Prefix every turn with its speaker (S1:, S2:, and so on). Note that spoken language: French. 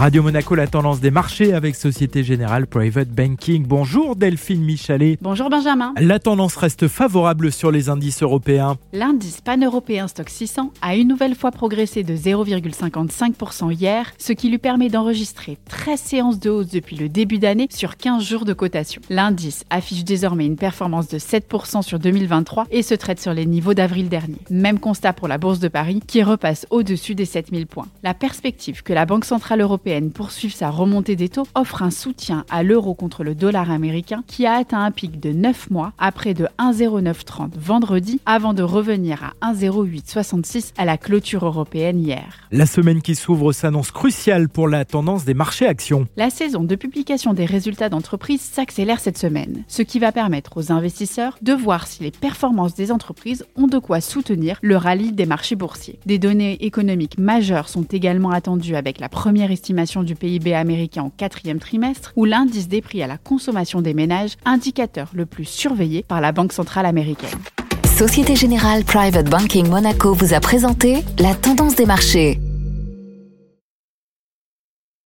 S1: Radio Monaco, la tendance des marchés avec Société Générale Private Banking. Bonjour Delphine Michalet.
S2: Bonjour Benjamin.
S1: La tendance reste favorable sur les indices européens.
S2: L'indice pan-européen Stock 600 a une nouvelle fois progressé de 0,55% hier, ce qui lui permet d'enregistrer 13 séances de hausse depuis le début d'année sur 15 jours de cotation. L'indice affiche désormais une performance de 7% sur 2023 et se traite sur les niveaux d'avril dernier. Même constat pour la Bourse de Paris qui repasse au-dessus des 7000 points. La perspective que la Banque Centrale Européenne poursuive sa remontée des taux offre un soutien à l'euro contre le dollar américain qui a atteint un pic de 9 mois à près de 1,0930 vendredi avant de revenir à 1,0866 à la clôture européenne hier.
S1: La semaine qui s'ouvre s'annonce cruciale pour la tendance des marchés actions.
S2: La saison de publication des résultats d'entreprise s'accélère cette semaine, ce qui va permettre aux investisseurs de voir si les performances des entreprises ont de quoi soutenir le rallye des marchés boursiers. Des données économiques majeures sont également attendues avec la première du PIB américain au quatrième trimestre ou l'indice des prix à la consommation des ménages, indicateur le plus surveillé par la Banque centrale américaine.
S3: Société Générale Private Banking Monaco vous a présenté la tendance des marchés.